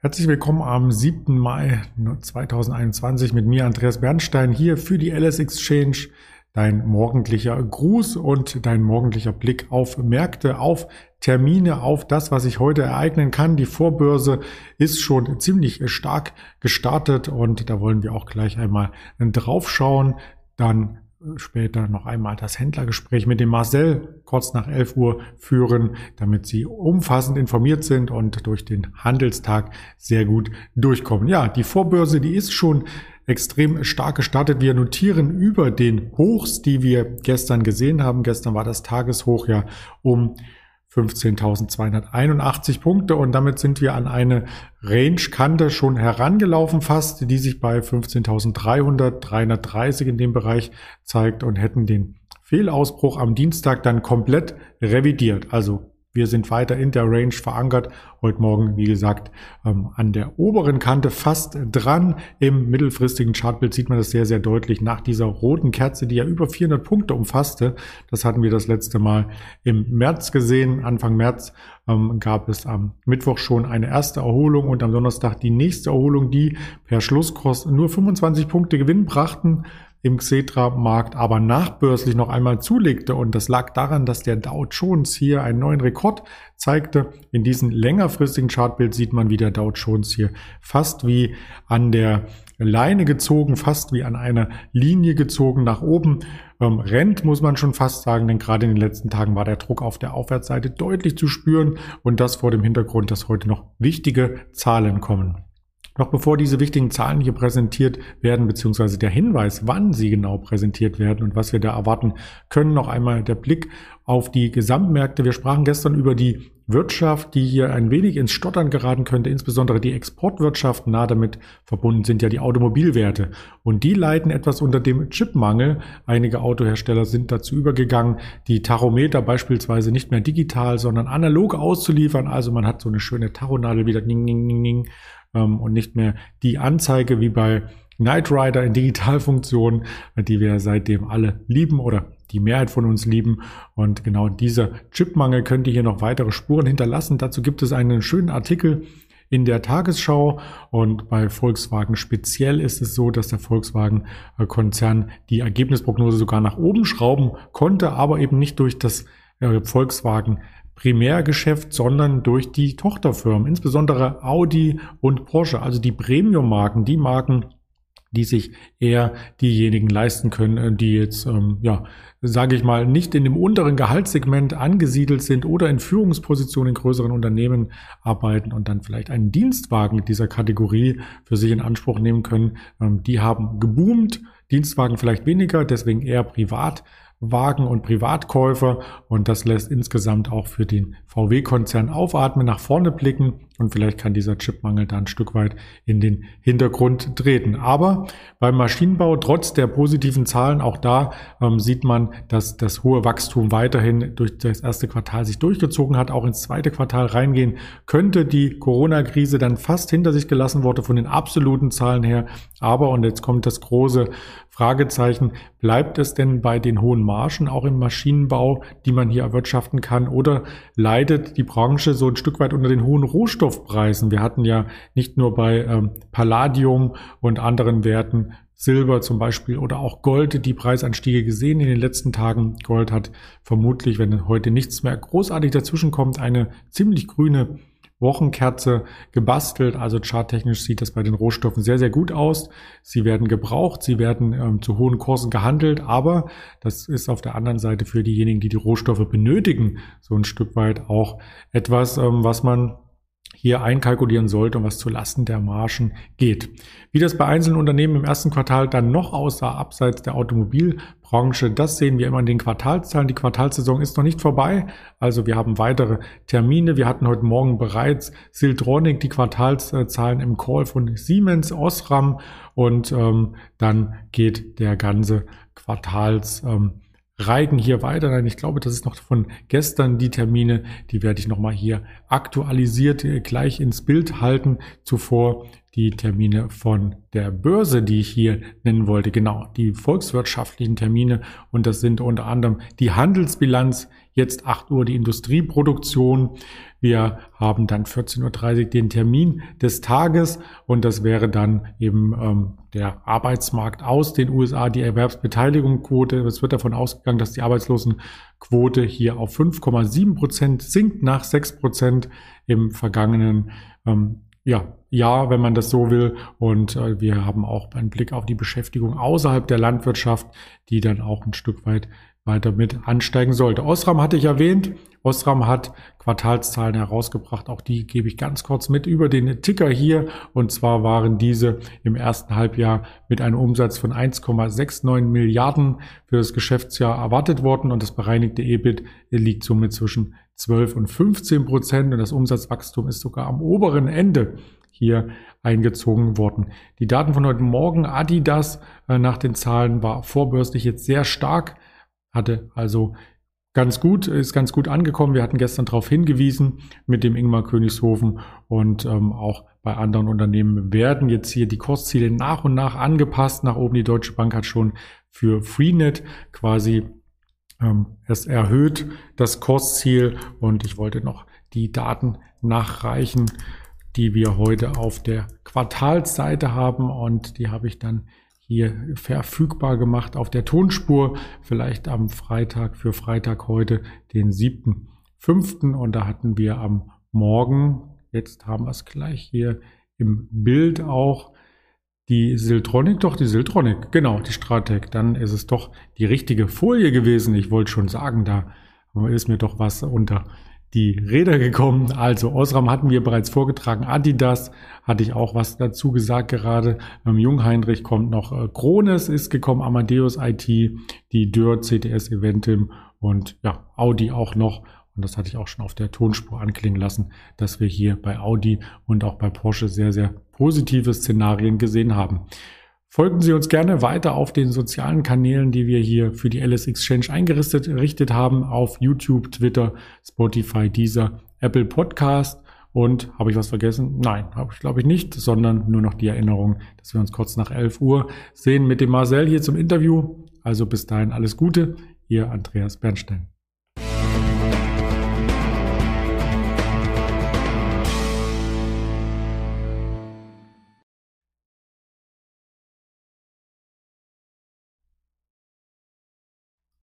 Herzlich willkommen am 7. Mai 2021 mit mir, Andreas Bernstein, hier für die LS Exchange. Dein morgendlicher Gruß und dein morgendlicher Blick auf Märkte, auf Termine, auf das, was sich heute ereignen kann. Die Vorbörse ist schon ziemlich stark gestartet und da wollen wir auch gleich einmal draufschauen. Dann später noch einmal das Händlergespräch mit dem Marcel kurz nach 11 Uhr führen, damit Sie umfassend informiert sind und durch den Handelstag sehr gut durchkommen. Ja, die Vorbörse, die ist schon extrem stark gestartet. Wir notieren über den Hochs, die wir gestern gesehen haben. Gestern war das Tageshoch ja um 15.281 Punkte und damit sind wir an eine Range-Kante schon herangelaufen fast, die sich bei 15.300, 330 in dem Bereich zeigt und hätten den Fehlausbruch am Dienstag dann komplett revidiert. Also wir sind weiter in der Range verankert. Heute Morgen, wie gesagt, ähm, an der oberen Kante fast dran. Im mittelfristigen Chartbild sieht man das sehr, sehr deutlich nach dieser roten Kerze, die ja über 400 Punkte umfasste. Das hatten wir das letzte Mal im März gesehen. Anfang März ähm, gab es am Mittwoch schon eine erste Erholung und am Donnerstag die nächste Erholung, die per Schlusskurs nur 25 Punkte Gewinn brachten im Xetra-Markt aber nachbörslich noch einmal zulegte. Und das lag daran, dass der Dow Jones hier einen neuen Rekord zeigte. In diesem längerfristigen Chartbild sieht man, wie der Dow Jones hier fast wie an der Leine gezogen, fast wie an einer Linie gezogen nach oben ähm, rennt, muss man schon fast sagen, denn gerade in den letzten Tagen war der Druck auf der Aufwärtsseite deutlich zu spüren und das vor dem Hintergrund, dass heute noch wichtige Zahlen kommen. Noch bevor diese wichtigen Zahlen hier präsentiert werden, beziehungsweise der Hinweis, wann sie genau präsentiert werden und was wir da erwarten können, noch einmal der Blick auf die Gesamtmärkte. Wir sprachen gestern über die Wirtschaft, die hier ein wenig ins Stottern geraten könnte, insbesondere die Exportwirtschaft. Nah damit verbunden sind ja die Automobilwerte. Und die leiden etwas unter dem Chipmangel. Einige Autohersteller sind dazu übergegangen, die Tachometer beispielsweise nicht mehr digital, sondern analog auszuliefern. Also man hat so eine schöne Tachonadel wieder ning, ning, ning, ning ähm, und nicht mehr die Anzeige wie bei Knight Rider in Digitalfunktion, die wir seitdem alle lieben oder die Mehrheit von uns lieben. Und genau dieser Chipmangel könnte hier noch weitere Spuren hinterlassen. Dazu gibt es einen schönen Artikel in der Tagesschau. Und bei Volkswagen speziell ist es so, dass der Volkswagen-Konzern die Ergebnisprognose sogar nach oben schrauben konnte, aber eben nicht durch das äh, Volkswagen Primärgeschäft, sondern durch die Tochterfirmen, insbesondere Audi und Porsche, also die Premium-Marken, die Marken, die sich eher diejenigen leisten können, äh, die jetzt, ähm, ja, sage ich mal, nicht in dem unteren Gehaltssegment angesiedelt sind oder in Führungspositionen in größeren Unternehmen arbeiten und dann vielleicht einen Dienstwagen dieser Kategorie für sich in Anspruch nehmen können. Ähm, die haben geboomt, Dienstwagen vielleicht weniger, deswegen eher privat Wagen- und Privatkäufer und das lässt insgesamt auch für den VW-Konzern aufatmen, nach vorne blicken und vielleicht kann dieser Chipmangel da ein Stück weit in den Hintergrund treten. Aber beim Maschinenbau, trotz der positiven Zahlen, auch da ähm, sieht man, dass das hohe Wachstum weiterhin durch das erste Quartal sich durchgezogen hat, auch ins zweite Quartal reingehen könnte. Die Corona-Krise dann fast hinter sich gelassen wurde von den absoluten Zahlen her. Aber, und jetzt kommt das große Fragezeichen, bleibt es denn bei den hohen Margen auch im Maschinenbau, die man hier erwirtschaften kann, oder leidet die Branche so ein Stück weit unter den hohen Rohstoffpreisen? Wir hatten ja nicht nur bei ähm, Palladium und anderen Werten Silber zum Beispiel oder auch Gold die Preisanstiege gesehen in den letzten Tagen. Gold hat vermutlich, wenn heute nichts mehr großartig dazwischen kommt, eine ziemlich grüne Wochenkerze gebastelt. Also charttechnisch sieht das bei den Rohstoffen sehr, sehr gut aus. Sie werden gebraucht, sie werden ähm, zu hohen Kursen gehandelt, aber das ist auf der anderen Seite für diejenigen, die die Rohstoffe benötigen, so ein Stück weit auch etwas, ähm, was man hier einkalkulieren sollte und was zu Lasten der Margen geht. Wie das bei einzelnen Unternehmen im ersten Quartal dann noch aussah, abseits der Automobilbranche, das sehen wir immer in den Quartalszahlen. Die Quartalsaison ist noch nicht vorbei, also wir haben weitere Termine. Wir hatten heute Morgen bereits Siltronic, die Quartalszahlen im Call von Siemens, Osram und ähm, dann geht der ganze Quartals ähm, Reigen hier weiter. Nein, ich glaube, das ist noch von gestern die Termine. Die werde ich nochmal hier aktualisiert äh, gleich ins Bild halten. Zuvor die Termine von der Börse, die ich hier nennen wollte. Genau, die volkswirtschaftlichen Termine. Und das sind unter anderem die Handelsbilanz, jetzt 8 Uhr die Industrieproduktion. Wir haben dann 14.30 Uhr den Termin des Tages und das wäre dann eben ähm, der Arbeitsmarkt aus den USA, die Erwerbsbeteiligungsquote. Es wird davon ausgegangen, dass die Arbeitslosenquote hier auf 5,7 Prozent sinkt nach 6 Prozent im vergangenen ähm, ja, ja, wenn man das so will. Und äh, wir haben auch einen Blick auf die Beschäftigung außerhalb der Landwirtschaft, die dann auch ein Stück weit weiter mit ansteigen sollte. Osram hatte ich erwähnt. Osram hat Quartalszahlen herausgebracht. Auch die gebe ich ganz kurz mit über den Ticker hier. Und zwar waren diese im ersten Halbjahr mit einem Umsatz von 1,69 Milliarden für das Geschäftsjahr erwartet worden. Und das bereinigte EBIT liegt somit zwischen 12 und 15 Prozent. Und das Umsatzwachstum ist sogar am oberen Ende hier eingezogen worden. Die Daten von heute Morgen, Adidas äh, nach den Zahlen war vorbörslich jetzt sehr stark hatte also ganz gut, ist ganz gut angekommen. Wir hatten gestern darauf hingewiesen mit dem Ingmar Königshofen und ähm, auch bei anderen Unternehmen werden jetzt hier die Kursziele nach und nach angepasst. Nach oben die Deutsche Bank hat schon für Freenet quasi ähm, es erhöht, das Kursziel. Und ich wollte noch die Daten nachreichen, die wir heute auf der Quartalsseite haben. Und die habe ich dann hier verfügbar gemacht auf der Tonspur, vielleicht am Freitag für Freitag heute, den 7.5. Und da hatten wir am Morgen, jetzt haben wir es gleich hier im Bild auch, die Siltronic, doch die Siltronic, genau, die Stratec. Dann ist es doch die richtige Folie gewesen. Ich wollte schon sagen, da ist mir doch was unter die Räder gekommen. Also Osram hatten wir bereits vorgetragen. Adidas hatte ich auch was dazu gesagt gerade. Ähm, Jungheinrich kommt noch. Äh, Krones ist gekommen, Amadeus IT, die Dürr, CTS Eventim und ja, Audi auch noch. Und das hatte ich auch schon auf der Tonspur anklingen lassen, dass wir hier bei Audi und auch bei Porsche sehr, sehr positive Szenarien gesehen haben. Folgen Sie uns gerne weiter auf den sozialen Kanälen, die wir hier für die LS Exchange eingerichtet haben, auf YouTube, Twitter, Spotify, Deezer, Apple Podcast. Und habe ich was vergessen? Nein, habe ich glaube ich nicht, sondern nur noch die Erinnerung, dass wir uns kurz nach 11 Uhr sehen mit dem Marcel hier zum Interview. Also bis dahin alles Gute, Ihr Andreas Bernstein.